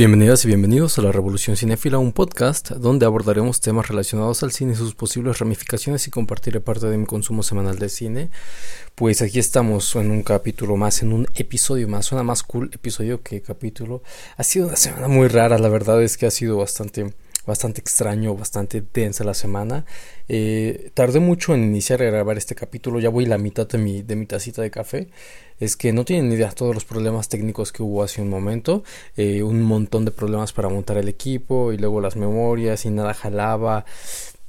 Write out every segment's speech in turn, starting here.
Bienvenidas y bienvenidos a La Revolución Cinéfila, un podcast donde abordaremos temas relacionados al cine y sus posibles ramificaciones y compartiré parte de mi consumo semanal de cine. Pues aquí estamos en un capítulo más, en un episodio más, suena más cool episodio que capítulo. Ha sido una semana muy rara, la verdad es que ha sido bastante bastante extraño, bastante tensa la semana. Eh, tardé mucho en iniciar a grabar este capítulo, ya voy la mitad de mi, de mi tacita de café. Es que no tienen idea todos los problemas técnicos que hubo hace un momento. Eh, un montón de problemas para montar el equipo y luego las memorias y nada jalaba.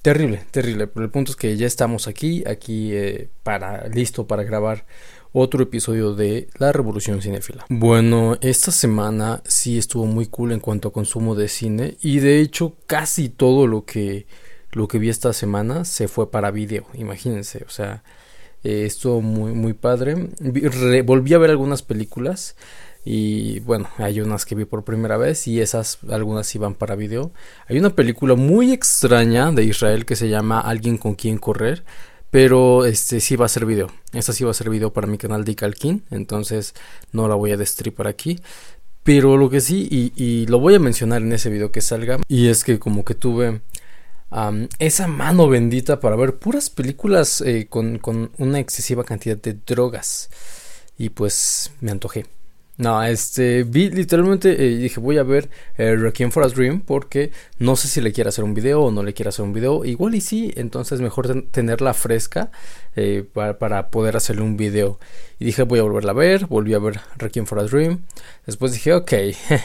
Terrible, terrible. Pero el punto es que ya estamos aquí, aquí eh, para listo para grabar otro episodio de La Revolución Cinéfila. Bueno, esta semana sí estuvo muy cool en cuanto a consumo de cine y de hecho casi todo lo que lo que vi esta semana se fue para video, imagínense, o sea, eh, estuvo muy muy padre. volví a ver algunas películas y bueno, hay unas que vi por primera vez y esas algunas iban para video. Hay una película muy extraña de Israel que se llama Alguien con quien correr. Pero este sí va a ser video. Esta sí va a ser video para mi canal de Icalkin. Entonces no la voy a destripar aquí. Pero lo que sí, y, lo voy a mencionar en ese video que salga. Y es que como que tuve esa mano bendita para ver puras películas eh, con, con una excesiva cantidad de drogas. Y pues me antojé. No, este, vi literalmente, eh, dije voy a ver eh, Requiem for a Dream porque no sé si le quiero hacer un video o no le quiero hacer un video. Igual y sí, entonces mejor tenerla fresca eh, para, para, poder hacerle un video. Y dije voy a volverla a ver, volví a ver Requiem for a Dream. Después dije ok,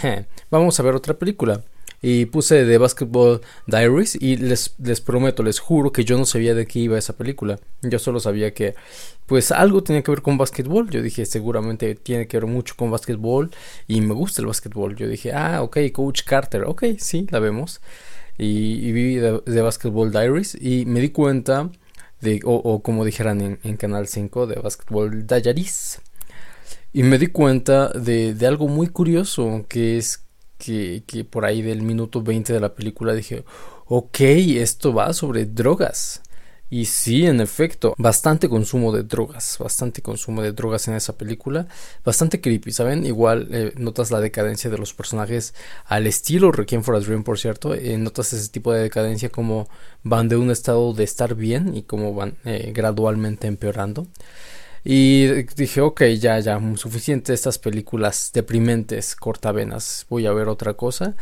vamos a ver otra película y puse The Basketball Diaries y les, les prometo, les juro que yo no sabía de qué iba esa película. Yo solo sabía que pues algo tenía que ver con básquetbol. Yo dije seguramente tiene que ver mucho con básquetbol y me gusta el básquetbol. Yo dije, ah, ok, Coach Carter, ok, sí, la vemos. Y, vi The, Basketball Diaries y me di cuenta de, o, como dijeran en, en, Canal 5, de Basketball Diaries. Y me di cuenta de, de algo muy curioso que es que, por ahí del minuto 20 de la película dije, ok, esto va sobre drogas. Y sí, en efecto, bastante consumo de drogas, bastante consumo de drogas en esa película, bastante creepy, ¿saben? Igual eh, notas la decadencia de los personajes al estilo Requiem for a Dream, por cierto, eh, notas ese tipo de decadencia como van de un estado de estar bien y como van eh, gradualmente empeorando. Y dije, ok, ya, ya, suficiente estas películas deprimentes, cortavenas, voy a ver otra cosa.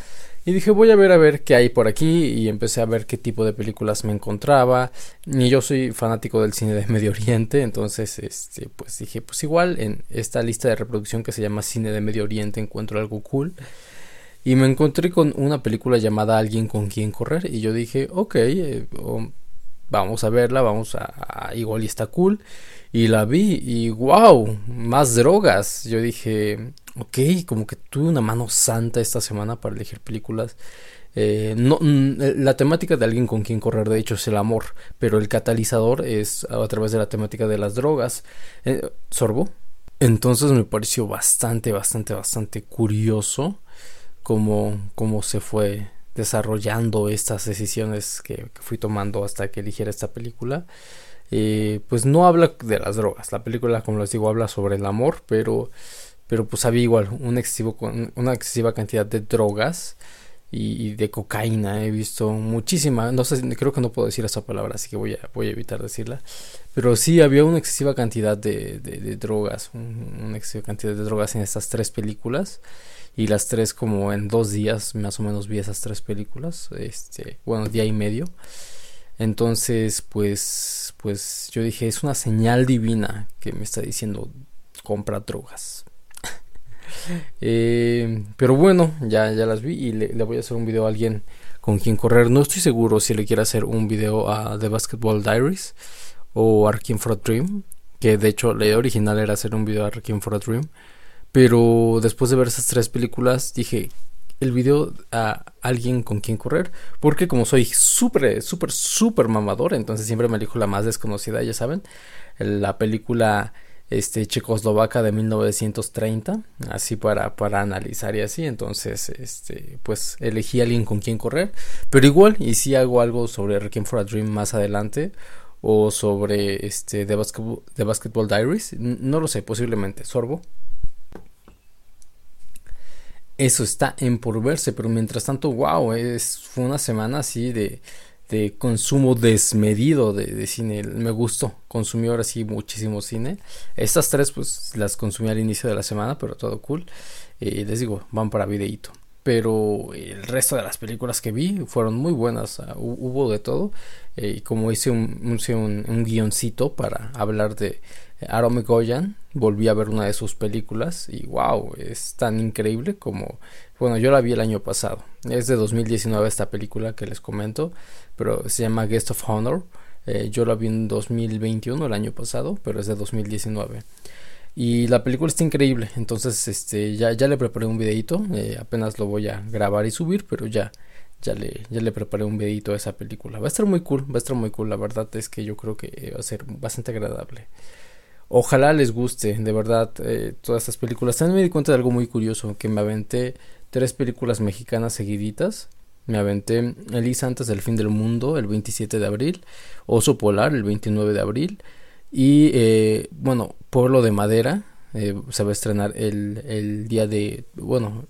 Y dije, voy a ver a ver qué hay por aquí y empecé a ver qué tipo de películas me encontraba. Y yo soy fanático del cine de Medio Oriente, entonces este pues dije, pues igual en esta lista de reproducción que se llama Cine de Medio Oriente encuentro algo cool. Y me encontré con una película llamada Alguien con quien correr y yo dije, ok, eh, vamos a verla, vamos a, a igual y está cool. Y la vi y wow, más drogas. Yo dije, ok, como que tuve una mano santa esta semana para elegir películas. Eh, no, la temática de alguien con quien correr, de hecho, es el amor, pero el catalizador es a través de la temática de las drogas. Eh, ¿Sorbo? Entonces me pareció bastante, bastante, bastante curioso cómo, cómo se fue desarrollando estas decisiones que, que fui tomando hasta que eligiera esta película. Eh, pues no habla de las drogas. La película, como les digo, habla sobre el amor, pero, pero pues había igual un excesivo, una excesiva cantidad de drogas y, de cocaína. He visto muchísima, no sé, creo que no puedo decir esa palabra, así que voy a, voy a evitar decirla. Pero sí había una excesiva cantidad de, de, drogas, una excesiva cantidad de drogas en estas tres películas y las tres como en dos días más o menos vi esas tres películas este bueno día y medio entonces, pues, pues yo dije, es una señal divina que me está diciendo, compra drogas. Eh, pero bueno, ya, ya las vi y le, voy a hacer un video a alguien con quien correr. No estoy seguro si le quiero hacer un video a The Basketball Diaries o Arkin for a Dream. Que de hecho la idea original era hacer un video a Arkin for a Dream. Pero después de ver esas tres películas dije, el video a alguien con quien correr. Porque como soy súper, súper, súper mamador, entonces siempre me elijo la más desconocida, ya saben. La película este, checoslovaca de 1930, así para, para analizar y así. Entonces, este, pues elegí a alguien con quien correr. Pero igual, y si hago algo sobre Requiem for a Dream más adelante. O sobre este The Basketball, Diaries. No lo sé, posiblemente. Sorbo. Eso está en por verse, pero mientras tanto, wow, es, fue una semana así de, de consumo desmedido de, cine. Me gustó, consumí ahora sí muchísimo cine. Estas tres pues las consumí al inicio de la semana, pero todo cool. Eh, les digo, van para videíto. Pero el resto de las películas que vi fueron muy buenas, hubo de todo. Eh, y como hice un, un guioncito para hablar de Aaron Goyan, volví a ver una de sus películas y wow, es tan increíble como, bueno, yo la vi el año pasado, es de 2019 esta película que les comento, pero se llama Guest of Honor, eh, yo la vi en 2021, el año pasado, pero es de 2019. Y la película está increíble, entonces este ya, ya le preparé un videito, eh, apenas lo voy a grabar y subir, pero ya, ya le, ya le preparé un videito a esa película. Va a estar muy cool, va a estar muy cool, la verdad es que yo creo que va a ser bastante agradable. Ojalá les guste, de verdad, eh, todas estas películas. También me di cuenta de algo muy curioso, que me aventé tres películas mexicanas seguiditas. Me aventé Elisa antes del fin del mundo, el 27 de abril, Oso Polar, el 29 de abril, y eh, bueno, Pueblo de Madera, eh, se va a estrenar el, el día de, bueno,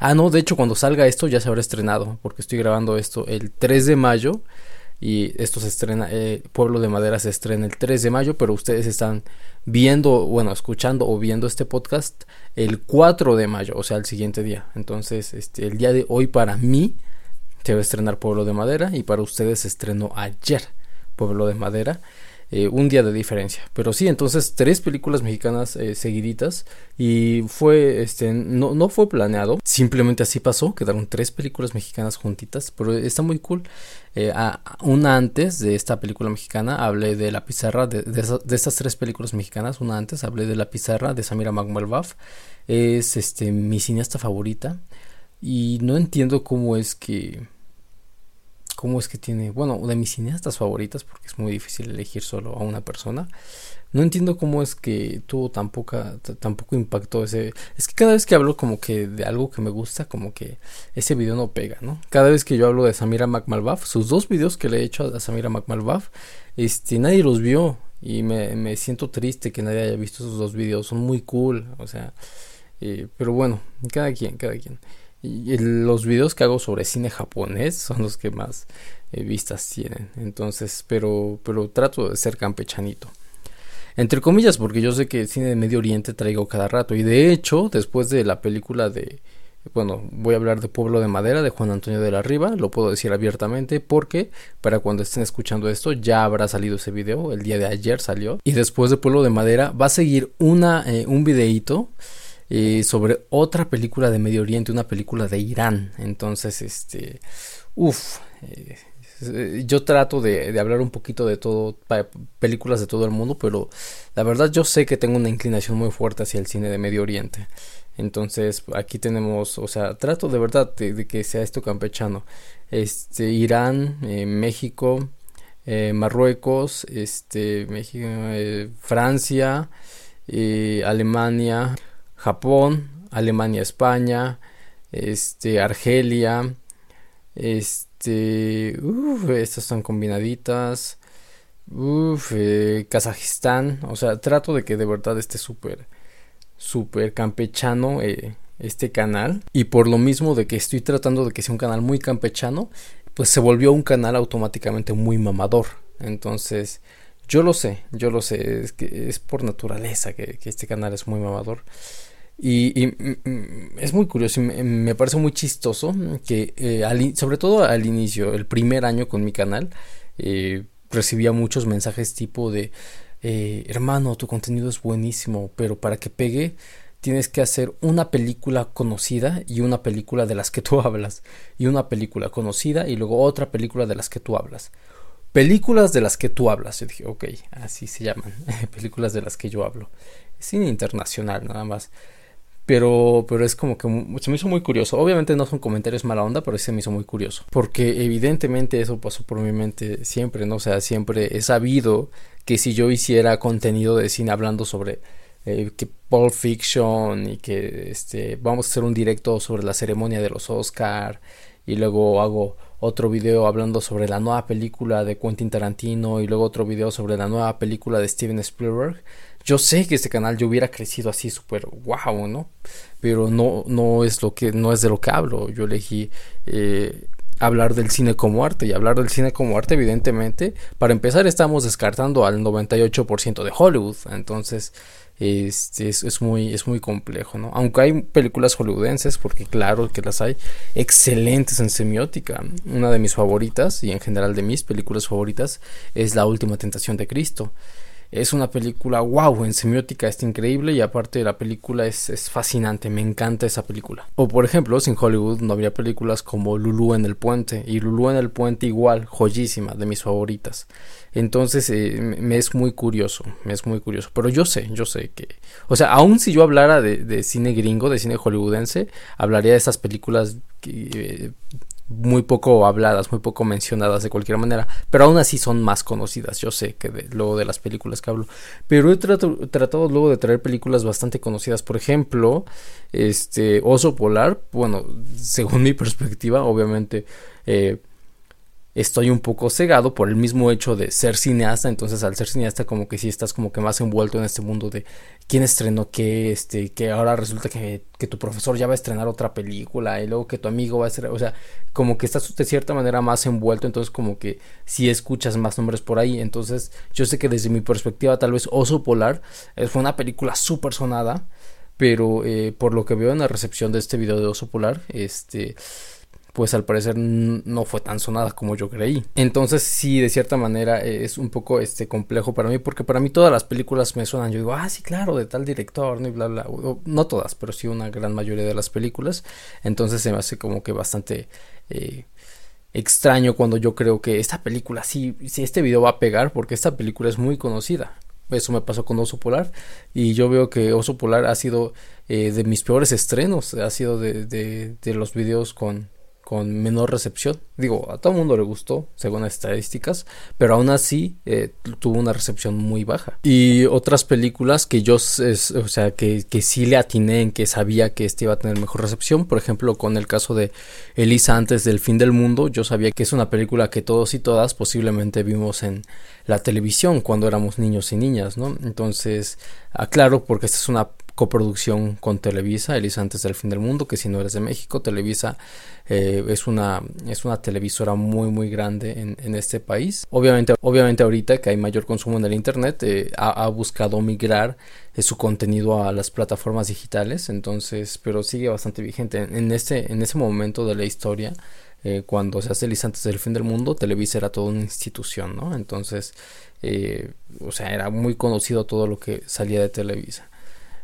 Ah, no, de hecho cuando salga esto ya se habrá estrenado, porque estoy grabando esto el 3 de mayo y esto se estrena, eh, Pueblo de Madera se estrena el 3 de mayo, pero ustedes están viendo, bueno, escuchando o viendo este podcast el 4 de mayo, o sea, el siguiente día. Entonces, este, el día de hoy para mí se va a estrenar Pueblo de Madera y para ustedes se estrenó ayer Pueblo de Madera. Eh, un día de diferencia. Pero sí, entonces tres películas mexicanas eh, seguiditas y fue, este, no, no fue planeado, simplemente así pasó, quedaron tres películas mexicanas juntitas, pero está muy cool. Eh, una antes de esta película mexicana hablé de la pizarra, de, de, estas tres películas mexicanas, una antes hablé de la pizarra de Samira Magmalbaf, es este, mi cineasta favorita y no entiendo cómo es que cómo es que tiene, bueno, de mis cineastas favoritas, porque es muy difícil elegir solo a una persona. No entiendo cómo es que tuvo tan poca, tan poco impacto ese. Es que cada vez que hablo como que de algo que me gusta, como que ese video no pega, ¿no? Cada vez que yo hablo de Samira McMalbaf, sus dos videos que le he hecho a Samira McMalbaf, este, nadie los vio. Y me, me siento triste que nadie haya visto esos dos videos. Son muy cool, o sea. Eh, pero bueno, cada quien, cada quien. Y los videos que hago sobre cine japonés son los que más eh, vistas tienen. Entonces, pero, pero trato de ser campechanito. Entre comillas, porque yo sé que cine de Medio Oriente traigo cada rato. Y de hecho, después de la película de. Bueno, voy a hablar de Pueblo de Madera de Juan Antonio de la Riva, lo puedo decir abiertamente porque para cuando estén escuchando esto ya habrá salido ese video, el día de ayer salió. Y después de Pueblo de Madera va a seguir una, eh, un videíto eh, sobre otra película de Medio Oriente, una película de Irán. Entonces, este, uff, eh, yo trato de, hablar un poquito de todo, películas de todo el mundo, pero la verdad yo sé que tengo una inclinación muy fuerte hacia el cine de Medio Oriente. Entonces, aquí tenemos, o sea, trato de verdad de, que sea esto campechano. Este, Irán, eh, México, Marruecos, este, México, Francia, Alemania, Japón, Alemania, España, este, Argelia, este, uff, estas están combinaditas, uff, eh, Kazajistán, o sea, trato de que de verdad esté súper, súper campechano eh, este canal. Y por lo mismo de que estoy tratando de que sea un canal muy campechano, pues se volvió un canal automáticamente muy mamador, entonces... Yo lo sé, yo lo sé, es que es por naturaleza que este canal es muy mamador. Y, mm, mm, es muy curioso y me, parece muy chistoso que, eh, sobre todo al inicio, el primer año con mi canal, eh, recibía muchos mensajes tipo de, eh, hermano, tu contenido es buenísimo, pero para que pegue tienes que hacer una película conocida y una película de las que tú hablas, y una película conocida y luego otra película de las que tú hablas. Películas de las que tú hablas. Yo dije, ok, así se llaman, películas de las que yo hablo. Cine internacional, nada más. Pero, pero es como que se me hizo muy curioso. Obviamente no son comentarios mala onda, pero se me hizo muy curioso. Porque evidentemente eso pasó por mi mente siempre, ¿no? O sea, siempre he sabido que si yo hiciera contenido de cine hablando sobre eh, que Pulp Fiction y que este, vamos a hacer un directo sobre la ceremonia de los Oscar y luego hago otro video hablando sobre la nueva película de Quentin Tarantino y luego otro video sobre la nueva película de Steven Spielberg yo sé que este canal yo hubiera crecido así súper wow, ¿no? Pero no, no es lo que, no es de lo que hablo. Yo elegí eh, hablar del cine como arte y hablar del cine como arte evidentemente para empezar estamos descartando al 98% de Hollywood entonces este, es, es, muy, es muy complejo, ¿no? Aunque hay películas hollywoodenses, porque claro que las hay, excelentes en semiótica. Una de mis favoritas, y en general de mis películas favoritas, es La Última Tentación de Cristo. Es una película, wow, en semiótica está increíble y aparte la película es, es, fascinante, me encanta esa película. O por ejemplo, sin Hollywood no habría películas como Lulu en el puente y Lulu en el puente igual, joyísima, de mis favoritas. Entonces eh, me es muy curioso, me es muy curioso. Pero yo sé, yo sé que... O sea, aun si yo hablara de, de cine gringo, de cine hollywoodense, hablaría de esas películas que, eh, muy poco habladas, muy poco mencionadas de cualquier manera, pero aún así son más conocidas, yo sé que luego de las películas que hablo, pero he tratado luego de traer películas bastante conocidas, por ejemplo, este Oso Polar, bueno, según mi perspectiva, obviamente eh, estoy un poco cegado por el mismo hecho de ser cineasta, entonces al ser cineasta como que sí estás como que más envuelto en este mundo de quién estrenó qué, este, que ahora resulta que, que tu profesor ya va a estrenar otra película y luego que tu amigo va a hacer, o sea, como que estás de cierta manera más envuelto, entonces como que si escuchas más nombres por ahí, entonces yo sé que desde mi perspectiva tal vez Oso Polar fue una película súper sonada, pero eh, por lo que veo en la recepción de este video de Oso Polar, este pues al parecer no fue tan sonada como yo creí. Entonces sí, de cierta manera eh, es un poco este complejo para mí porque para mí todas las películas me suenan. Yo digo, ah, sí, claro, de tal director, y bla, bla. No todas, pero sí una gran mayoría de las películas. Entonces se me hace como que bastante... Eh, extraño cuando yo creo que esta película sí, sí, este video va a pegar porque esta película es muy conocida. Eso me pasó con Oso Polar y yo veo que Oso Polar ha sido eh, de mis peores estrenos, ha sido de, de, de los videos con, con menor recepción. Digo, a todo el mundo le gustó, según las estadísticas, pero aún así eh, tuvo una recepción muy baja. Y otras películas que yo, o sea, que, que sí le atiné en que sabía que este iba a tener mejor recepción, por ejemplo, con el caso de Elisa antes del fin del mundo, yo sabía que es una película que todos y todas posiblemente vimos en la televisión cuando éramos niños y niñas, ¿no? Entonces, aclaro porque esta es una coproducción con Televisa, Elisa antes del fin del mundo, que si no eres de México, Televisa eh, es, una, es una televisora muy muy grande en, en, este país. Obviamente, obviamente ahorita que hay mayor consumo en el Internet, eh, ha, buscado migrar eh, su contenido a las plataformas digitales, entonces, pero sigue bastante vigente. En, este, en ese momento de la historia, cuando se hace Elisa antes del fin del mundo, Televisa era toda una institución, ¿no? Entonces, o sea, era muy conocido todo lo que salía de Televisa.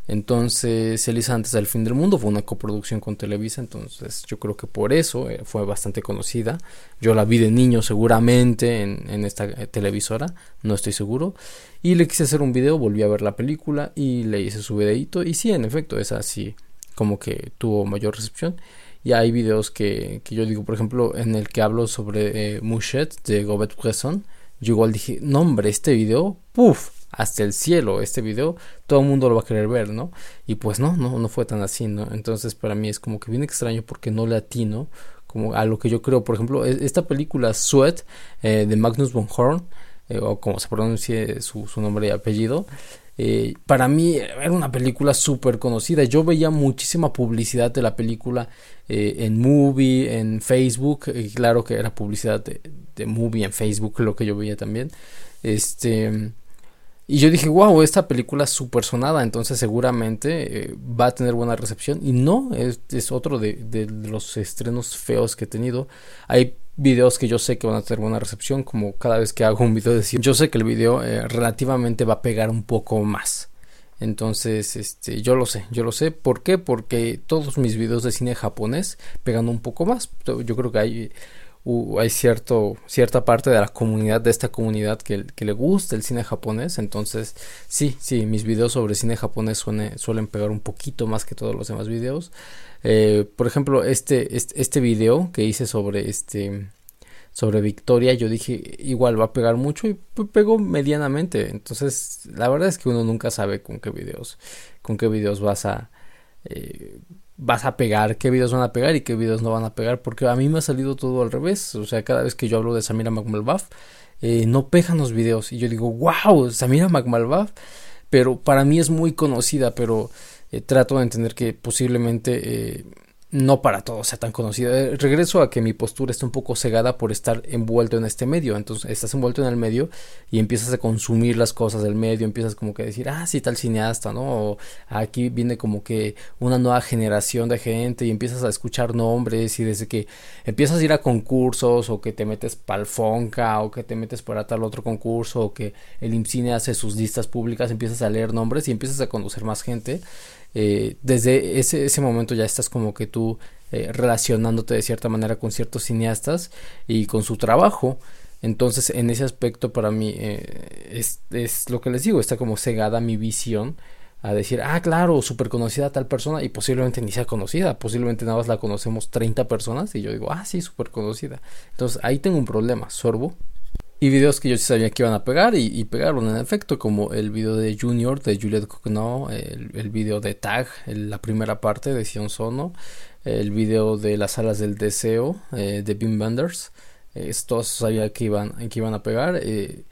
Entonces, Elisa antes del fin del mundo fue una coproducción con Televisa, entonces yo creo que por eso eh, fue bastante conocida. Yo la vi de niño seguramente en, esta eh, televisora, no estoy seguro. Y le quise hacer un video, volví a ver la película y le hice su videito. Y sí, en efecto, es así como que tuvo mayor recepción. Y hay videos que, que yo digo, por ejemplo, en el que hablo sobre eh, Mouchette de Gobet Bresson. Yo igual dije, no hombre, este video, puff, hasta el cielo este video, todo el mundo lo va a querer ver, ¿no? Y pues no, no, no fue tan así, ¿no? Entonces para mí es como que bien extraño porque no le atino como a lo que yo creo. Por ejemplo, e, esta película Sweat eh, de Magnus von Horn, eh, o como se pronuncie su, su nombre y apellido, eh, para mí era una película súper conocida. Yo veía muchísima publicidad de la película eh, en Movie, en Facebook. Claro que era publicidad de, de Movie en Facebook, lo que yo veía también. Este. Y yo dije, wow, esta película es súper sonada, entonces seguramente eh, va a tener buena recepción. Y no, es, es otro de, de, los estrenos feos que he tenido. Hay videos que yo sé que van a tener buena recepción, como cada vez que hago un video de yo sé que el video eh, relativamente va a pegar un poco más. Entonces, este, yo lo sé, yo lo sé. ¿Por qué? Porque todos mis videos de cine japonés pegan un poco más. Yo creo que hay hay cierto, cierta parte de la comunidad, de esta comunidad que, le gusta el cine japonés. Entonces, sí, sí, mis videos sobre cine japonés suelen pegar un poquito más que todos los demás videos. Eh, por ejemplo, este, este, este, video que hice sobre este sobre Victoria, yo dije igual va a pegar mucho y pegó medianamente. Entonces, la verdad es que uno nunca sabe con qué videos, con qué videos vas a eh, vas a pegar, qué videos van a pegar y qué videos no van a pegar, porque a mí me ha salido todo al revés, o sea, cada vez que yo hablo de Samira Magmalbaf, eh, no pegan los videos y yo digo, wow, Samira Magmalbaf pero para mí es muy conocida, pero eh, trato de entender que posiblemente eh, no para todos sea tan conocida. Eh, regreso a que mi postura está un poco cegada por estar envuelto en este medio. Entonces estás envuelto en el medio y empiezas a consumir las cosas del medio, empiezas como que a decir, ah, sí, tal cineasta, ¿no? O aquí viene como que una nueva generación de gente y empiezas a escuchar nombres y desde que empiezas a ir a concursos o que te metes palfonca o que te metes para tal otro concurso o que el IMCINE hace sus listas públicas, empiezas a leer nombres y empiezas a conocer más gente eh, desde ese, ese, momento ya estás como que tú eh, relacionándote de cierta manera con ciertos cineastas y con su trabajo. Entonces, en ese aspecto, para mí eh, es, es, lo que les digo, está como cegada mi visión a decir, ah, claro, súper conocida tal persona y posiblemente ni sea conocida, posiblemente nada más la conocemos 30 personas y yo digo, ah, sí, súper conocida. Entonces, ahí tengo un problema, sorbo y videos que yo sí sabía que iban a pegar y, pegaron en efecto, como el video de Junior de Juliette Cognot, el, el video de Tag, la primera parte de Sion Sono, el video de las alas del deseo eh, de Bim Benders. Estos sabía que iban, que iban a pegar. Eh,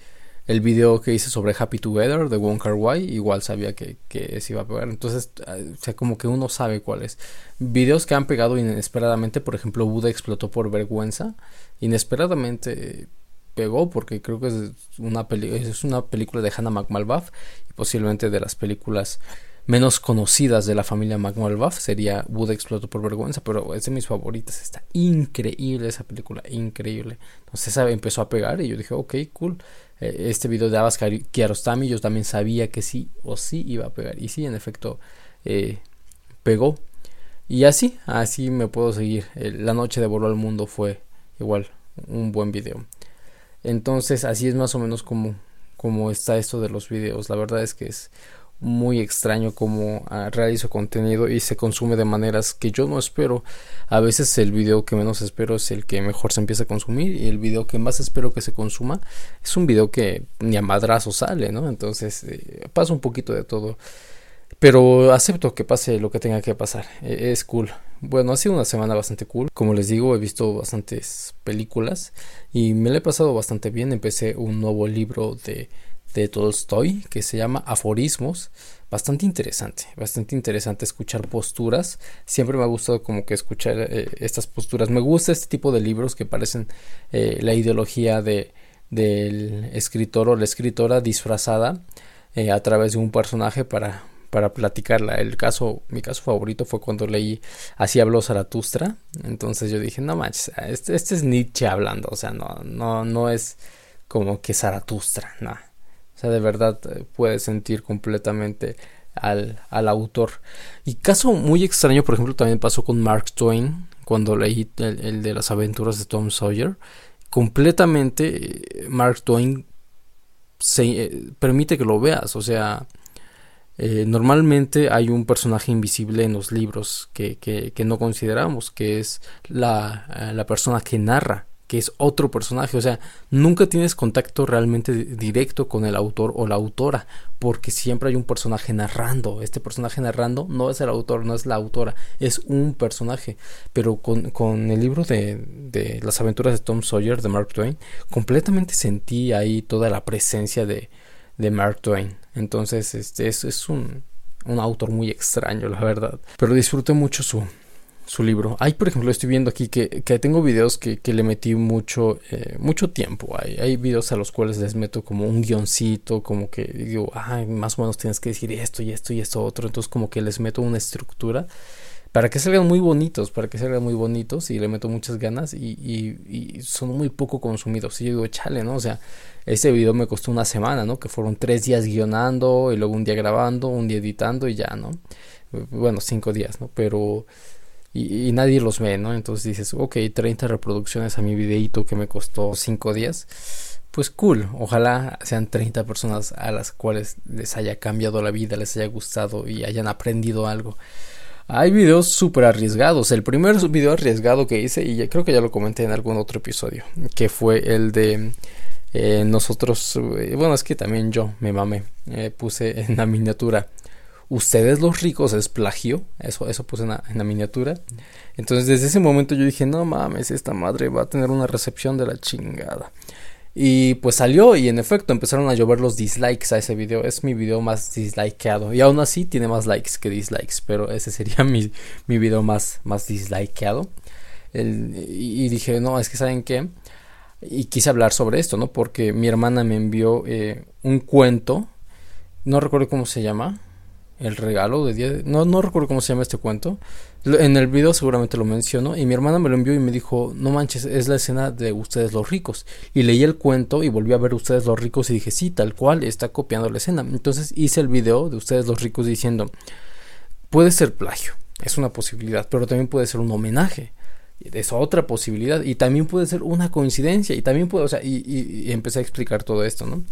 el video que hice sobre Happy Together de Wong Kar igual sabía que, se iba a pegar. Entonces, eh, sea, como que uno sabe cuáles. Videos que han pegado inesperadamente, por ejemplo, Buda explotó por vergüenza. Inesperadamente pegó porque creo que es una, es una película de Hannah McMalbath y posiblemente de las películas menos conocidas de la familia McMalbath sería Buda explotó por vergüenza, pero es de mis favoritas, está increíble esa película, increíble. Entonces esa empezó a pegar y yo dije, ok, cool. Eh, este video de Abbas Kiarostami yo también sabía que sí o sí iba a pegar y sí, en efecto, eh, pegó. Y así, así me puedo seguir. la noche de Voló al Mundo fue igual un buen video. Entonces así es más o menos como, como está esto de los videos. La verdad es que es muy extraño como ah, realizo contenido y se consume de maneras que yo no espero. A veces el video que menos espero es el que mejor se empieza a consumir y el video que más espero que se consuma es un video que ni a madrazo sale, ¿no? Entonces eh, pasa un poquito de todo. Pero acepto que pase lo que tenga que pasar. E, es cool. Bueno, ha sido una semana bastante cool. Como les digo, he visto bastantes películas y me lo he pasado bastante bien. Empecé un nuevo libro de, de Tolstoy que se llama Aforismos. Bastante interesante, bastante interesante escuchar posturas. Siempre me ha gustado como que escuchar eh, estas posturas. Me gusta este tipo de libros que parecen eh, la ideología de, del escritor o la escritora disfrazada eh, a través de un personaje para para platicarla. El caso, mi caso favorito fue cuando leí Así habló Zaratustra. Entonces yo dije, no manches, este, este es Nietzsche hablando, o sea, no, no, no es como que Zaratustra, no. O sea, de verdad eh, puedes sentir completamente al, al autor. Y caso muy extraño, por ejemplo, también pasó con Mark Twain, cuando leí el, de las aventuras de Tom Sawyer. Completamente eh, Mark Twain eh, permite que lo veas, o sea, eh, normalmente hay un personaje invisible en los libros que, que, no consideramos, que es la, eh, la, persona que narra, que es otro personaje. O sea, nunca tienes contacto realmente directo con el autor o la autora, porque siempre hay un personaje narrando. Este personaje narrando no es el autor, no es la autora, es un personaje. Pero con, con el libro de, de Las aventuras de Tom Sawyer de Mark Twain, completamente sentí ahí toda la presencia de, de Mark Twain. Entonces, este es, un, un, autor muy extraño, la verdad. Pero disfruté mucho su, su libro. Hay, por ejemplo, estoy viendo aquí que, que tengo videos que, que, le metí mucho, eh, mucho tiempo. Hay, hay videos a los cuales les meto como un guioncito, como que digo, ay, más o menos tienes que decir esto y esto y esto otro. Entonces, como que les meto una estructura para que salgan muy bonitos, para que salgan muy bonitos y le meto muchas ganas y, y, y son muy poco consumidos. Y yo digo, chale, ¿no? O sea, este video me costó una semana, ¿no? Que fueron tres días guionando y luego un día grabando, un día editando y ya, ¿no? Bueno, cinco días, ¿no? Pero... Y, y nadie los ve, ¿no? Entonces dices, ok, 30 reproducciones a mi videito que me costó cinco días. Pues cool, ojalá sean 30 personas a las cuales les haya cambiado la vida, les haya gustado y hayan aprendido algo. Hay videos súper arriesgados. El primer video arriesgado que hice, y creo que ya lo comenté en algún otro episodio, que fue el de eh, nosotros, eh, bueno, es que también yo me mamé, eh, puse en la miniatura, ustedes los ricos es plagio, eso, eso puse en la, en la, miniatura. Entonces desde ese momento yo dije, no mames, esta madre va a tener una recepción de la chingada. Y pues salió y en efecto empezaron a llover los dislikes a ese video. Es mi video más dislikeado. Y aún así tiene más likes que dislikes. Pero ese sería mi, mi video más, más dislikeado. y dije, no, es que saben qué. Y quise hablar sobre esto, ¿no? Porque mi hermana me envió eh, un cuento. No recuerdo cómo se llama el regalo de día no no recuerdo cómo se llama este cuento. En el video seguramente lo menciono y mi hermana me lo envió y me dijo no manches es la escena de ustedes los ricos y leí el cuento y volví a ver ustedes los ricos y dije sí tal cual está copiando la escena entonces hice el video de ustedes los ricos diciendo puede ser plagio es una posibilidad pero también puede ser un homenaje es otra posibilidad y también puede ser una coincidencia y también puede, o sea, y, empecé a explicar todo esto, ¿no?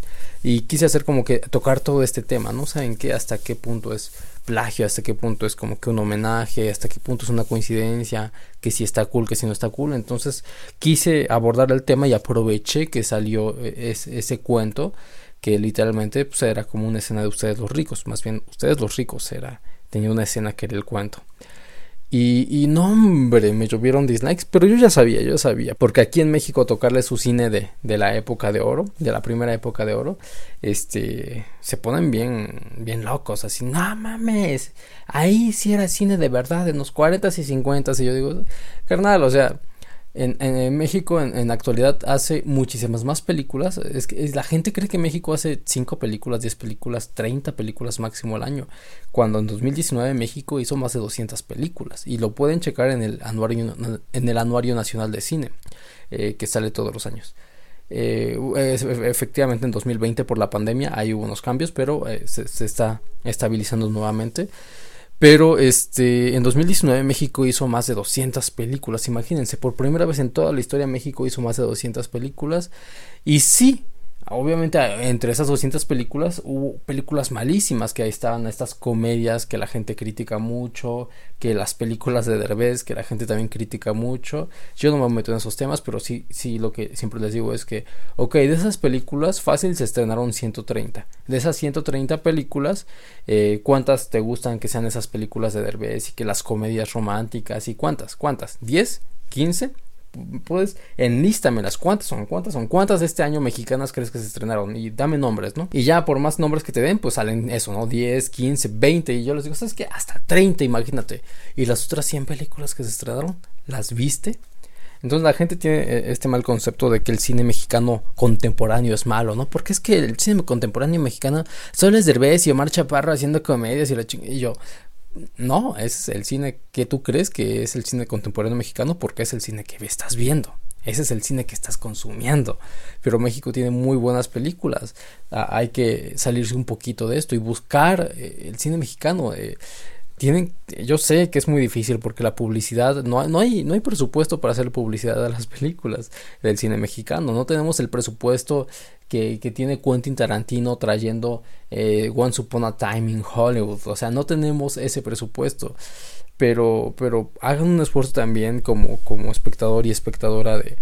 Y quise hacer como que tocar todo este tema, ¿no? ¿Saben qué? Hasta qué punto es plagio, hasta qué punto es como que un homenaje, hasta qué punto es una coincidencia, que si está cool, que si no está cool. Entonces quise abordar el tema y aproveché que salió e, ese, cuento que literalmente pues, era como una escena de ustedes los ricos, más bien ustedes los ricos era, tenía una escena que era el cuento. Y, y, no, hombre, me llovieron dislikes, pero yo ya sabía, yo sabía, porque aquí en México tocarle su cine de, de la época de oro, de la primera época de oro, este, se ponen bien, bien locos, así, no mames, ahí sí era cine de verdad, en los 40 y 50 y yo digo, carnal, o sea, en, México en, actualidad hace muchísimas más películas. Es que la gente cree que México hace 5 películas, 10 películas, 30 películas máximo al año. Cuando en 2019 México hizo más de 200 películas. Y lo pueden checar en el Anuario, en el anuario Nacional de Cine, eh, que sale todos los años. Eh, efectivamente en 2020 por la pandemia hay unos cambios, pero eh, se está estabilizando nuevamente. Pero este, en 2019 México hizo más de 200 películas, imagínense, por primera vez en toda la historia México hizo más de 200 películas. Y sí, Obviamente entre esas 200 películas hubo películas malísimas que ahí estaban estas comedias que la gente critica mucho, que las películas de Derbez que la gente también critica mucho. Yo no me meto en esos temas, pero sí, sí lo que siempre les digo es que, ok, de esas películas fácil se estrenaron 130. De esas 130 películas, eh, ¿cuántas te gustan que sean esas películas de Derbez y que las comedias románticas y cuántas? ¿Cuántas? ¿10? ¿15? Puedes enlístamelas. ¿Cuántas son? ¿Cuántas son? ¿Cuántas este año mexicanas crees que se estrenaron? Y dame nombres, ¿no? Y ya por más nombres que te den, pues salen eso, ¿no? 10, 15, 20. Y yo les digo, ¿sabes qué? Hasta 30, imagínate. Y las otras 100 películas que se estrenaron, ¿las viste? Entonces la gente tiene eh, este mal concepto de que el cine mexicano contemporáneo es malo, ¿no? Porque es que el cine contemporáneo mexicano solo es Derbez y Omar Chaparro haciendo comedias y la ching... Y yo, no, es el cine que tú crees que es el cine contemporáneo mexicano porque es el cine que estás viendo. Ese es el cine que estás consumiendo. Pero México tiene muy buenas películas. Ah, hay que salirse un poquito de esto y buscar eh, el cine mexicano. Eh, tienen, yo sé que es muy difícil porque la publicidad, no, no, hay, no hay presupuesto para hacer publicidad a las películas del cine mexicano, no tenemos el presupuesto que, tiene Quentin Tarantino trayendo eh, Once Upon a Time in Hollywood, o sea, no tenemos ese presupuesto, pero, pero hagan un esfuerzo también como, como espectador y espectadora de,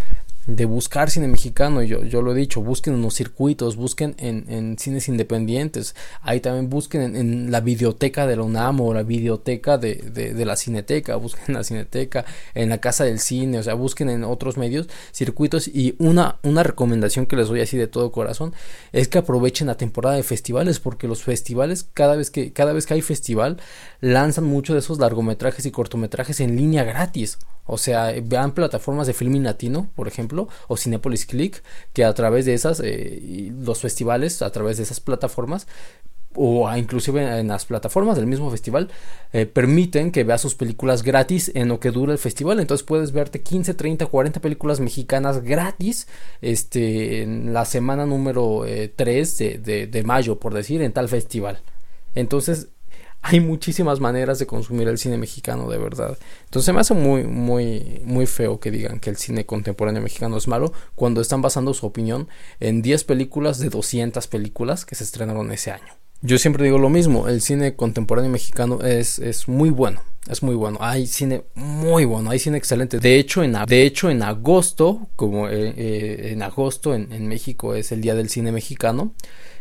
de buscar cine mexicano. Yo, yo lo he dicho, busquen en los circuitos, busquen en, en cines independientes. Ahí también busquen en, la videoteca de la UNAM o la videoteca de, de, la cineteca. Busquen en la cineteca, en la casa del cine, o sea, busquen en otros medios, circuitos. Y una, una recomendación que les doy así de todo corazón es que aprovechen la temporada de festivales, porque los festivales, cada vez que, cada vez que hay festival, lanzan muchos de esos largometrajes y cortometrajes en línea gratis. O sea, vean plataformas de filming latino, por ejemplo, o Cinepolis Click, que a través de esas, eh, los festivales, a través de esas plataformas, o inclusive en las plataformas del mismo festival, eh, permiten que veas sus películas gratis en lo que dura el festival. Entonces puedes verte 15, 30, 40 películas mexicanas gratis este, en la semana número 3 eh, de, de mayo, por decir, en tal festival. Entonces hay muchísimas maneras de consumir el cine mexicano de verdad. Entonces me hace muy, muy, muy feo que digan que el cine contemporáneo mexicano es malo cuando están basando su opinión en 10 películas de 200 películas que se estrenaron ese año. Yo siempre digo lo mismo, el cine contemporáneo mexicano es, es muy bueno, es muy bueno, hay cine muy bueno, hay cine excelente. De hecho, en, de hecho, en agosto, como eh, eh, en agosto en, en México es el Día del Cine Mexicano,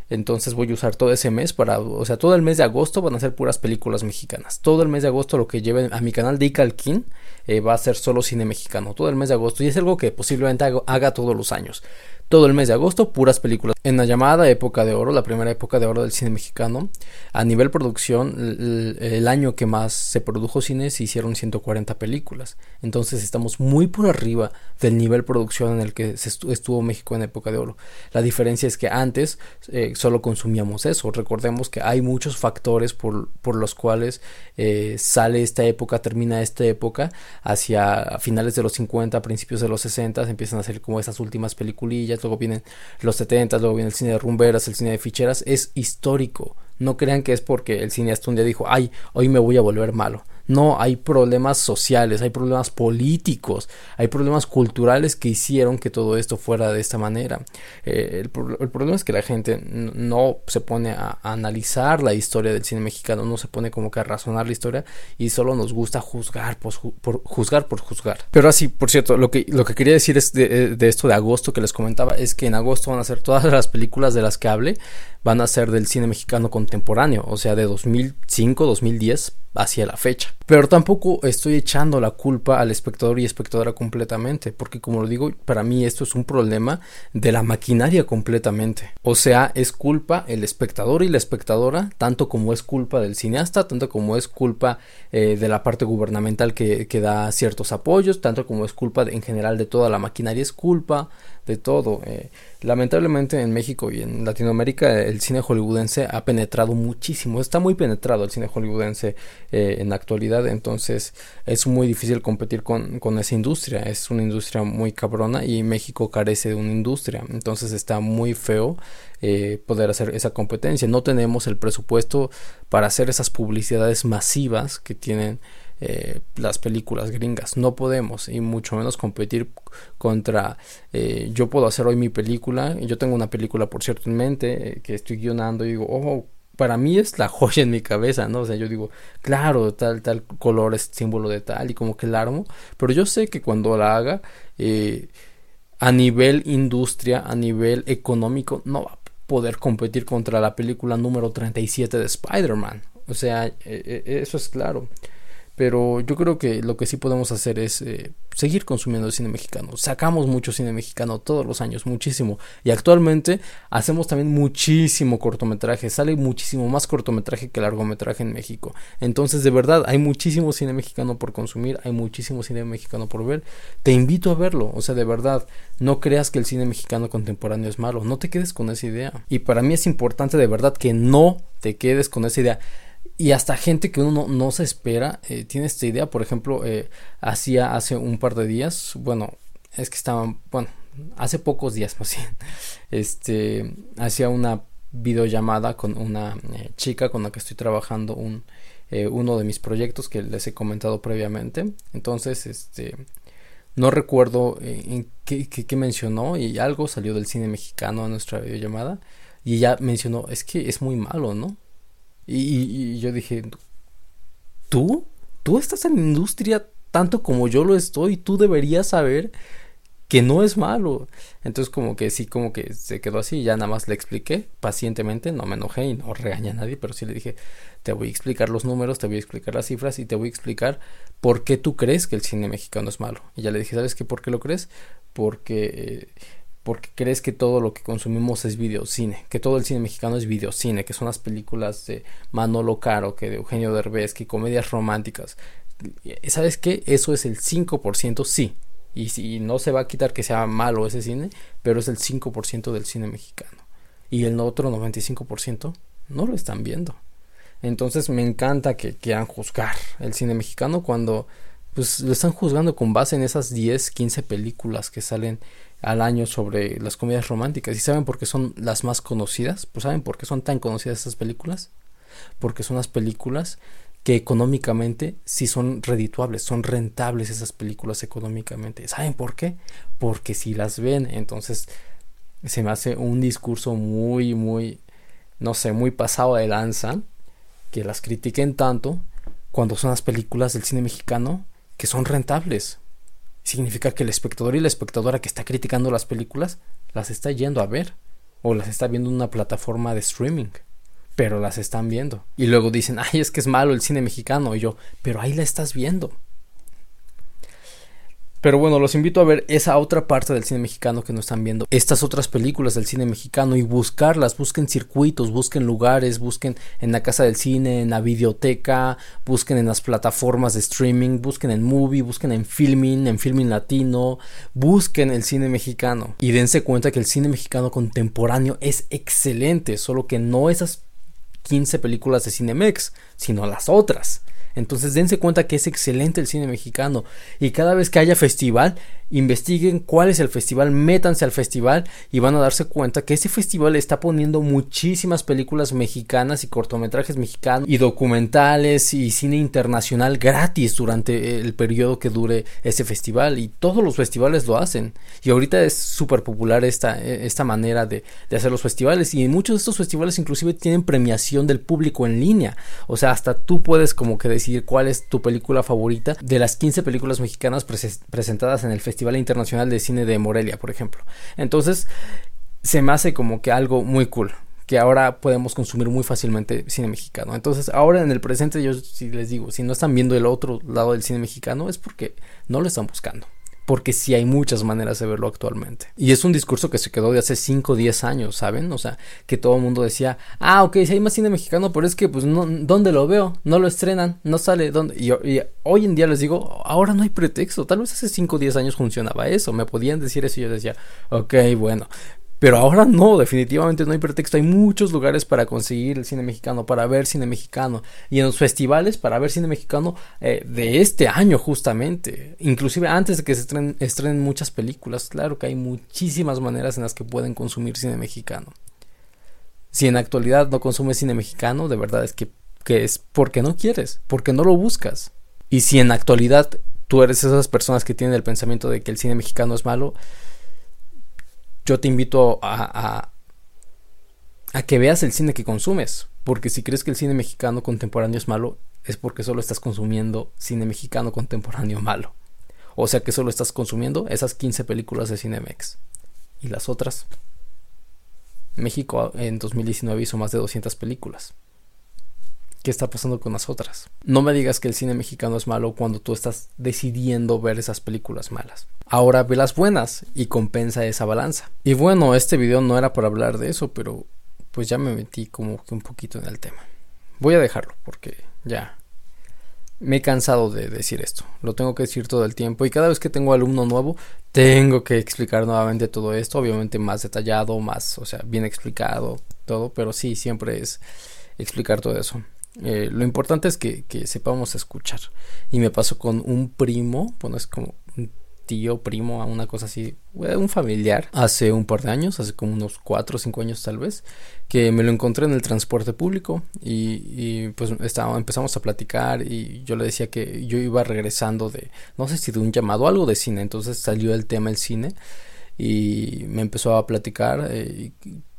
Entonces voy a usar todo ese mes para, o sea, todo el mes de agosto van a ser puras películas mexicanas. Todo el mes de agosto lo que lleve a mi canal de Icalkin eh, va a ser solo cine mexicano. Todo el mes de agosto. Y es algo que posiblemente haga todos los años todo el mes de agosto, puras películas. En la llamada época de oro, la primera época de oro del cine mexicano, a nivel producción, el, año que más se produjo cine se hicieron 140 películas. Entonces estamos muy por arriba del nivel producción en el que estuvo México en época de oro. La diferencia es que antes eh, solo consumíamos eso. Recordemos que hay muchos factores por, por los cuales eh, sale esta época, termina esta época, hacia finales de los 50, principios de los 60, empiezan a hacer como esas últimas peliculillas luego vienen los 70, luego viene el cine de rumberas, el cine de ficheras, es histórico. No crean que es porque el cineasta un día dijo, ay, hoy me voy a volver malo. No, hay problemas sociales, hay problemas políticos, hay problemas culturales que hicieron que todo esto fuera de esta manera. Eh, el, problema es que la gente no se pone a, analizar la historia del cine mexicano, no se pone como que a razonar la historia y solo nos gusta juzgar por, juzgar por juzgar. Pero así, por cierto, lo que, lo que quería decir es de, de esto de agosto que les comentaba, es que en agosto van a ser todas las películas de las que hable, van a ser del cine mexicano contemporáneo, o sea, de 2005, 2010 hacia la fecha. Pero tampoco estoy echando la culpa al espectador y espectadora completamente, porque como lo digo, para mí esto es un problema de la maquinaria completamente. O sea, es culpa el espectador y la espectadora, tanto como es culpa del cineasta, tanto como es culpa eh, de la parte gubernamental que, que, da ciertos apoyos, tanto como es culpa en general de toda la maquinaria, es culpa de todo. Eh, lamentablemente en México y en Latinoamérica el cine hollywoodense ha penetrado muchísimo, está muy penetrado el cine hollywoodense eh, en la actualidad, entonces es muy difícil competir con, con, esa industria, es una industria muy cabrona y México carece de una industria, entonces está muy feo eh, poder hacer esa competencia, no tenemos el presupuesto para hacer esas publicidades masivas que tienen eh, las películas gringas. No podemos y mucho menos competir contra eh, yo puedo hacer hoy mi película. Yo tengo una película, por cierto, en mente eh, que estoy guionando y digo, oh, para mí es la joya en mi cabeza, ¿no? O sea, yo digo, claro, tal, tal color es símbolo de tal y como que la armo, pero yo sé que cuando la haga, a nivel industria, a nivel económico, no va a poder competir contra la película número 37 de Spider-Man. O sea, eso es claro. Pero yo creo que lo que sí podemos hacer es eh, seguir consumiendo cine mexicano. Sacamos mucho cine mexicano todos los años, muchísimo. Y actualmente hacemos también muchísimo cortometraje. Sale muchísimo más cortometraje que largometraje en México. Entonces, de verdad, hay muchísimo cine mexicano por consumir, hay muchísimo cine mexicano por ver. Te invito a verlo. O sea, de verdad, no creas que el cine mexicano contemporáneo es malo. No te quedes con esa idea. Y para mí es importante de verdad que no te quedes con esa idea y hasta gente que uno no, se espera eh, tiene esta idea. Por ejemplo, eh, hacía hace un par de días, bueno, es que estaban, bueno, hace pocos días más bien, este, hacía una videollamada con una eh, chica con la que estoy trabajando un, uno de mis proyectos que les he comentado previamente. Entonces, este, no recuerdo en qué, qué, qué mencionó y algo salió del cine mexicano a nuestra videollamada y ella mencionó, es que es muy malo, ¿no? Y, yo dije, ¿tú? ¿Tú estás en la industria tanto como yo lo estoy? Tú deberías saber que no es malo. Entonces como que sí, como que se quedó así, ya nada más le expliqué pacientemente, no me enojé y no regañé a nadie, pero sí le dije, te voy a explicar los números, te voy a explicar las cifras y te voy a explicar por qué tú crees que el cine mexicano es malo. Y ya le dije, ¿sabes qué? ¿Por qué lo crees? Porque... Eh, porque crees que todo lo que consumimos es videocine, que todo el cine mexicano es videocine, que son las películas de Manolo Caro, que de Eugenio Derbez, que comedias románticas. ¿Sabes qué? Eso es el 5%, sí. Y si no se va a quitar que sea malo ese cine, pero es el 5% del cine mexicano. Y el otro 95% no lo están viendo. Entonces me encanta que quieran juzgar el cine mexicano cuando pues lo están juzgando con base en esas 10, 15 películas que salen al año sobre las comedias románticas. ¿Y saben por qué son las más conocidas? Pues saben por qué son tan conocidas estas películas. Porque son las películas que económicamente sí son redituables, son rentables esas películas económicamente. ¿Saben por qué? Porque si las ven, entonces se me hace un discurso muy, muy, no sé, muy pasado de lanza, que las critiquen tanto cuando son las películas del cine mexicano que son rentables significa que el espectador y la espectadora que está criticando las películas las está yendo a ver. o las está viendo en una plataforma de streaming pero las están viendo. Y luego dicen, ay, es que es malo el cine mexicano. Y yo, pero ahí la estás viendo. Pero bueno, los invito a ver esa otra parte del cine mexicano que no están viendo. Estas otras películas del cine mexicano y buscarlas. Busquen circuitos, busquen lugares, busquen en la casa del cine, en la videoteca, busquen en las plataformas de streaming, busquen en movie, busquen en filming, en filming latino. Busquen el cine mexicano. Y dense cuenta que el cine mexicano contemporáneo es excelente. Solo que no esas 15 películas de Cinemex, sino las otras. Entonces dense cuenta que es excelente el cine mexicano. Y cada vez que haya festival, investiguen cuál es el festival, métanse al festival y van a darse cuenta que ese festival está poniendo muchísimas películas mexicanas y cortometrajes mexicanos y documentales y cine internacional gratis durante el periodo que dure ese festival. Y todos los festivales lo hacen. Y ahorita es súper popular esta, esta manera de, de hacer los festivales. Y muchos de estos festivales inclusive tienen premiación del público en línea. O sea hasta tú puedes como que decir cuál es tu película favorita. De las 15 películas mexicanas presentadas en el Festival Internacional de Cine de Morelia, por ejemplo. Entonces, se me hace como que algo muy cool que ahora podemos consumir muy fácilmente cine mexicano. Entonces, ahora en el presente yo sí les digo, si no están viendo el otro lado del cine mexicano es porque no lo están buscando porque sí hay muchas maneras de verlo actualmente. Y es un discurso que se quedó de hace 5 o 10 años, ¿saben? O sea, que todo el mundo decía, ah, ok, si hay más cine mexicano, pero es que, pues, no, ¿dónde lo veo? No lo estrenan, no sale, ¿dónde? Y, y hoy en día les digo, ahora no hay pretexto, tal vez hace 5 o 10 años funcionaba eso, me podían decir eso y yo decía, ok, bueno, pero ahora no, definitivamente no hay pretexto. Hay muchos lugares para conseguir el cine mexicano, para ver cine mexicano. Y en los festivales para ver cine mexicano eh, de este año justamente. Inclusive antes de que se estrenen, muchas películas. Claro que hay muchísimas maneras en las que pueden consumir cine mexicano. Si en actualidad no consumes cine mexicano, de verdad es que, que es porque no quieres, porque no lo buscas. Y si en actualidad tú eres esas personas que tienen el pensamiento de que el cine mexicano es malo, yo te invito a, a, que veas el cine que consumes. Porque si crees que el cine mexicano contemporáneo es malo, es porque solo estás consumiendo cine mexicano contemporáneo malo. O sea que solo estás consumiendo esas 15 películas de Cinemex. Y las otras. México en 2019 hizo más de 200 películas qué está pasando con las otras. No me digas que el cine mexicano es malo cuando tú estás decidiendo ver esas películas malas. Ahora ve las buenas y compensa esa balanza. Y bueno, este video no era para hablar de eso, pero pues ya me metí como que un poquito en el tema. Voy a dejarlo porque ya me he cansado de decir esto. Lo tengo que decir todo el tiempo y cada vez que tengo alumno nuevo tengo que explicar nuevamente todo esto, obviamente más detallado, más, o sea, bien explicado, todo, pero sí, siempre es explicar todo eso. Eh, lo importante es que, sepamos escuchar. Y me pasó con un primo, bueno, es como un tío, primo, una cosa así, eh, un familiar, hace un par de años, hace como unos 4 o 5 años tal vez, que me lo encontré en el transporte público y, pues estaba, empezamos a platicar y yo le decía que yo iba regresando de, no sé si de un llamado algo de cine, entonces salió el tema del cine y me empezó a platicar eh,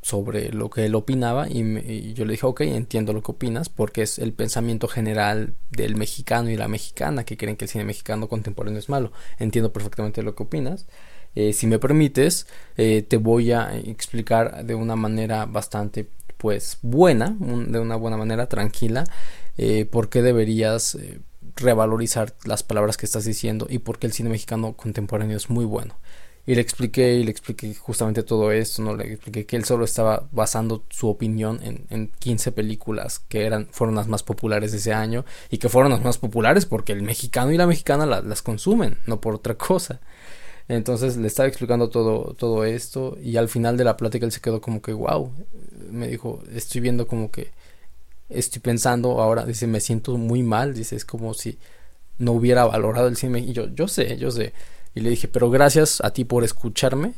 sobre lo que él opinaba y, yo le dije, ok, entiendo lo que opinas porque es el pensamiento general del mexicano y la mexicana que creen que el cine mexicano contemporáneo es malo. Entiendo perfectamente lo que opinas. Eh, si me permites, eh, te voy a explicar de una manera bastante pues buena, de una buena manera tranquila, eh, por qué deberías revalorizar las palabras que estás diciendo y por qué el cine mexicano contemporáneo es muy bueno. Y le expliqué y le expliqué justamente todo esto, ¿no? Le expliqué que él solo estaba basando su opinión en, en 15 películas que eran, fueron las más populares de ese año y que fueron las más populares porque el mexicano y la mexicana las consumen, no por otra cosa. Entonces le estaba explicando todo, todo esto y al final de la plática él se quedó como que, wow, me dijo, estoy viendo como que, estoy pensando ahora, dice, me siento muy mal, dice, es como si no hubiera valorado el cine. Y yo, yo sé, yo sé y le dije, pero gracias a ti por escucharme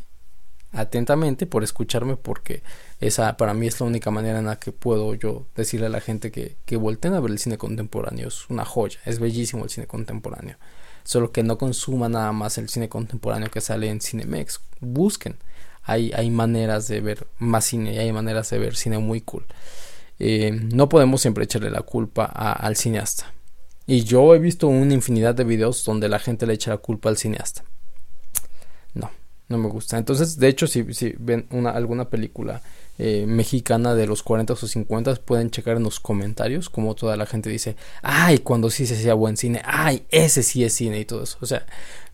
atentamente, por escucharme, porque esa para mí es la única manera en la que puedo yo decirle a la gente que, que volteen a ver el cine contemporáneo. Es una joya, es bellísimo el cine contemporáneo. Solo que no consuma nada más el cine contemporáneo que sale en Cinemex. Busquen. Hay, hay maneras de ver más cine y hay maneras de ver cine muy cool. Eh, no podemos siempre echarle la culpa al cineasta. Y yo he visto una infinidad de videos donde la gente le echa la culpa al cineasta. No, no me gusta. Entonces, de hecho, si, si ven una, alguna película eh, mexicana de los 40 o 50 pueden checar en los comentarios como toda la gente dice, ay, cuando sí se hacía buen cine, ay, ese sí es cine y todo eso. O sea,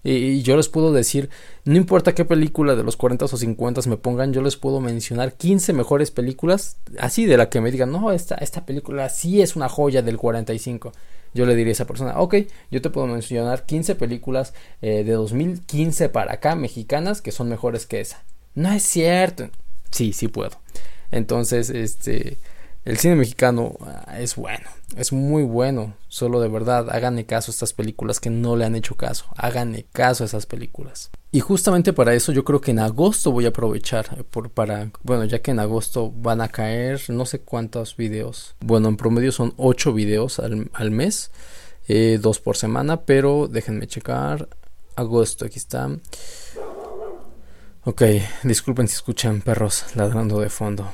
y, yo les puedo decir, no importa qué película de los 40 o 50 me pongan, yo les puedo mencionar 15 mejores películas, así de la que me digan, no, esta, esta película sí es una joya del 45. Yo le diría a esa persona, ok, yo te puedo mencionar 15 películas eh, de 2015 para acá, mexicanas, que son mejores que esa. No es cierto. Sí, sí puedo. Entonces, este, el cine mexicano ah, es bueno, es muy bueno. Solo de verdad, háganle caso a estas películas que no le han hecho caso. Háganle caso a esas películas. Y justamente para eso yo creo que en agosto voy a aprovechar eh, por, para, bueno, ya que en agosto van a caer no sé cuántos videos. Bueno, en promedio son 8 videos al, mes, eh, dos por semana, pero déjenme checar. Agosto, aquí está. Ok, disculpen si escuchan perros ladrando de fondo.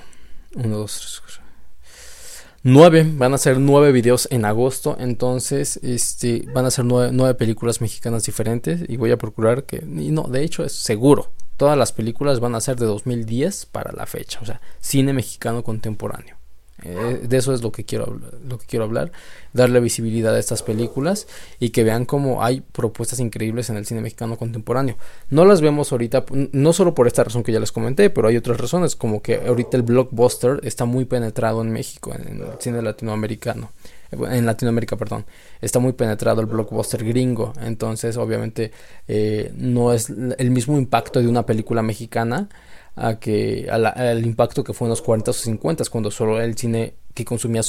Uno, dos, tres. Nueve, van a ser nueve videos en agosto, entonces este, van a ser nueve, nueve, películas mexicanas diferentes y voy a procurar que, no, de hecho es seguro, todas las películas van a ser de 2010 para la fecha, o sea, cine mexicano contemporáneo. Eh, de eso es lo que quiero lo que quiero hablar darle visibilidad a estas películas y que vean cómo hay propuestas increíbles en el cine mexicano contemporáneo. No las vemos ahorita no solo por esta razón que ya les comenté pero hay otras razones como que ahorita el blockbuster está muy penetrado en México en, el cine latinoamericano en Latinoamérica, perdón, está muy penetrado el blockbuster gringo, entonces obviamente eh, no es el mismo impacto de una película mexicana a que al impacto que fue en los 40 o 50 cuando solo el cine que consumía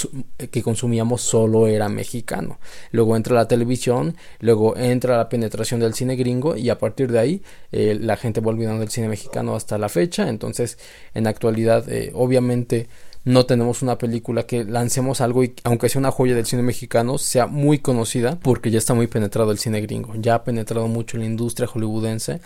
que consumíamos solo era mexicano. Luego entra la televisión, luego entra la penetración del cine gringo y a partir de ahí eh, la gente va olvidando el cine mexicano hasta la fecha. Entonces, en actualidad, eh, obviamente no tenemos una película que lancemos algo y aunque sea una joya del cine mexicano sea muy conocida porque ya está muy penetrado el cine gringo, ya ha penetrado mucho la industria hollywoodense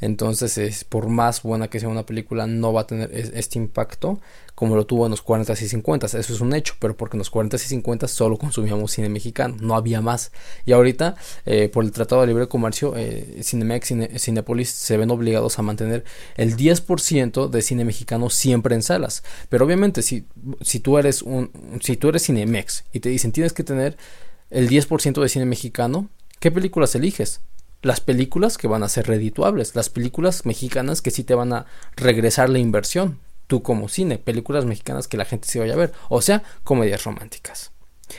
entonces, es, por más buena que sea una película, no va a tener este impacto como lo tuvo en los 40 y 50. Eso es un hecho, pero porque en los 40 y 50 solo consumíamos cine mexicano, no había más. Y ahorita, eh, por el Tratado de Libre Comercio, eh, Cinemex y Cinepolis se ven obligados a mantener el 10% de cine mexicano siempre en salas. Pero obviamente, si, si, tú, eres un, si tú eres Cinemex y te dicen tienes que tener el 10% de cine mexicano, ¿qué películas eliges? Las películas que van a ser redituables, las películas mexicanas que sí te van a regresar la inversión, tú como cine, películas mexicanas que la gente se vaya a ver, o sea, comedias románticas.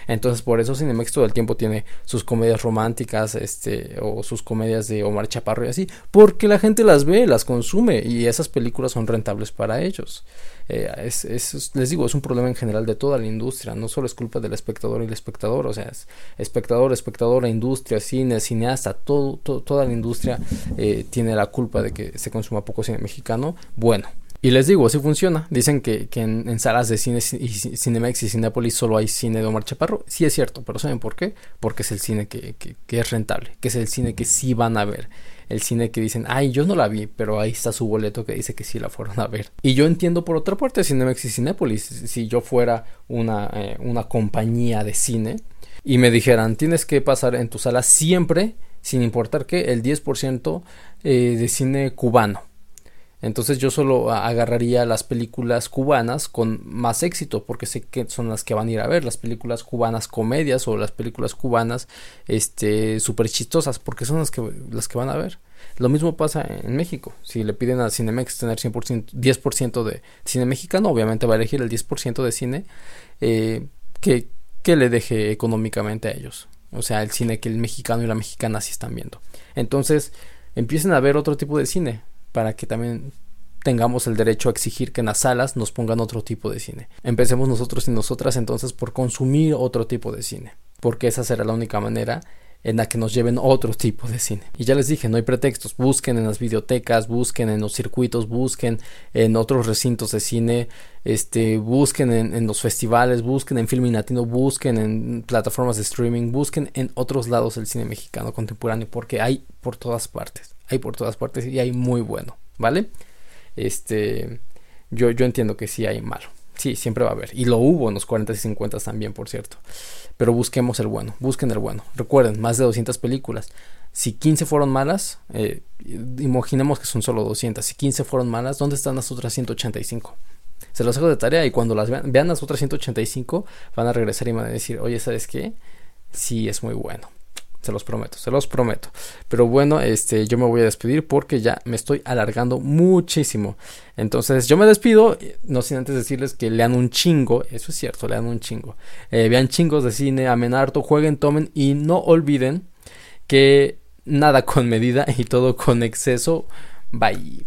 Entonces por eso Cinemex todo el tiempo tiene sus comedias románticas, este, o sus comedias de Omar Chaparro y así, porque la gente las ve, las consume y esas películas son rentables para ellos. Eh, es, les digo, es un problema en general de toda la industria, no solo es culpa del espectador y el espectador, o sea, es espectador, espectadora, industria, cine, cineasta, todo, toda la industria eh, tiene la culpa de que se consuma poco cine mexicano. Bueno, y les digo, así funciona. Dicen que, en, salas de cine y Cinemex y Cinepolis solo hay cine de Omar Chaparro. Sí es cierto, pero ¿saben por qué? Porque es el cine que, que, es rentable, que es el cine que sí van a ver. El cine que dicen, ay, yo no la vi, pero ahí está su boleto que dice que sí la fueron a ver. Y yo entiendo por otra parte Cinemex y Cinepolis. Si yo fuera una, eh, una compañía de cine y me dijeran, tienes que pasar en tu sala siempre, sin importar que, el 10% eh, de cine cubano entonces yo solo agarraría las películas cubanas con más éxito porque sé que son las que van a ir a ver, las películas cubanas comedias o las películas cubanas este súper chistosas porque son las que las que van a ver. Lo mismo pasa en México. Si le piden a Cinemex tener 100%, 10% de cine mexicano, obviamente va a elegir el 10% de cine eh, que, que le deje económicamente a ellos. O sea, el cine que el mexicano y la mexicana sí están viendo. Entonces, empiecen a ver otro tipo de cine para que también tengamos el derecho a exigir que en las salas nos pongan otro tipo de cine. Empecemos nosotros y nosotras entonces por consumir otro tipo de cine, porque esa será la única manera en la que nos lleven otro tipo de cine. Y ya les dije, no hay pretextos, busquen en las videotecas, busquen en los circuitos, busquen en otros recintos de cine, este, busquen en, los festivales, busquen en Filming Latino, busquen en plataformas de streaming, busquen en otros lados el cine mexicano contemporáneo, porque hay por todas partes hay por todas partes y hay muy bueno, ¿vale? Este, yo, yo entiendo que sí hay malo, Sí, siempre va a haber. Y lo hubo en los 40 y 50 también, por cierto. Pero busquemos el bueno, busquen el bueno. Recuerden, más de 200 películas. Si 15 fueron malas, eh, imaginemos que son solo 200. Si 15 fueron malas, ¿dónde están las otras 185? Se los hago de tarea y cuando las vean, vean las otras 185, van a regresar y van a decir, oye, ¿sabes qué? Sí, es muy bueno. Se los prometo, se los prometo. Pero bueno, este, yo me voy a despedir porque ya me estoy alargando muchísimo. Entonces, yo me despido, no sin antes decirles que lean un chingo, eso es cierto, lean un chingo. Eh, vean chingos de cine, amen harto, jueguen, tomen y no olviden que nada con medida y todo con exceso. Bye.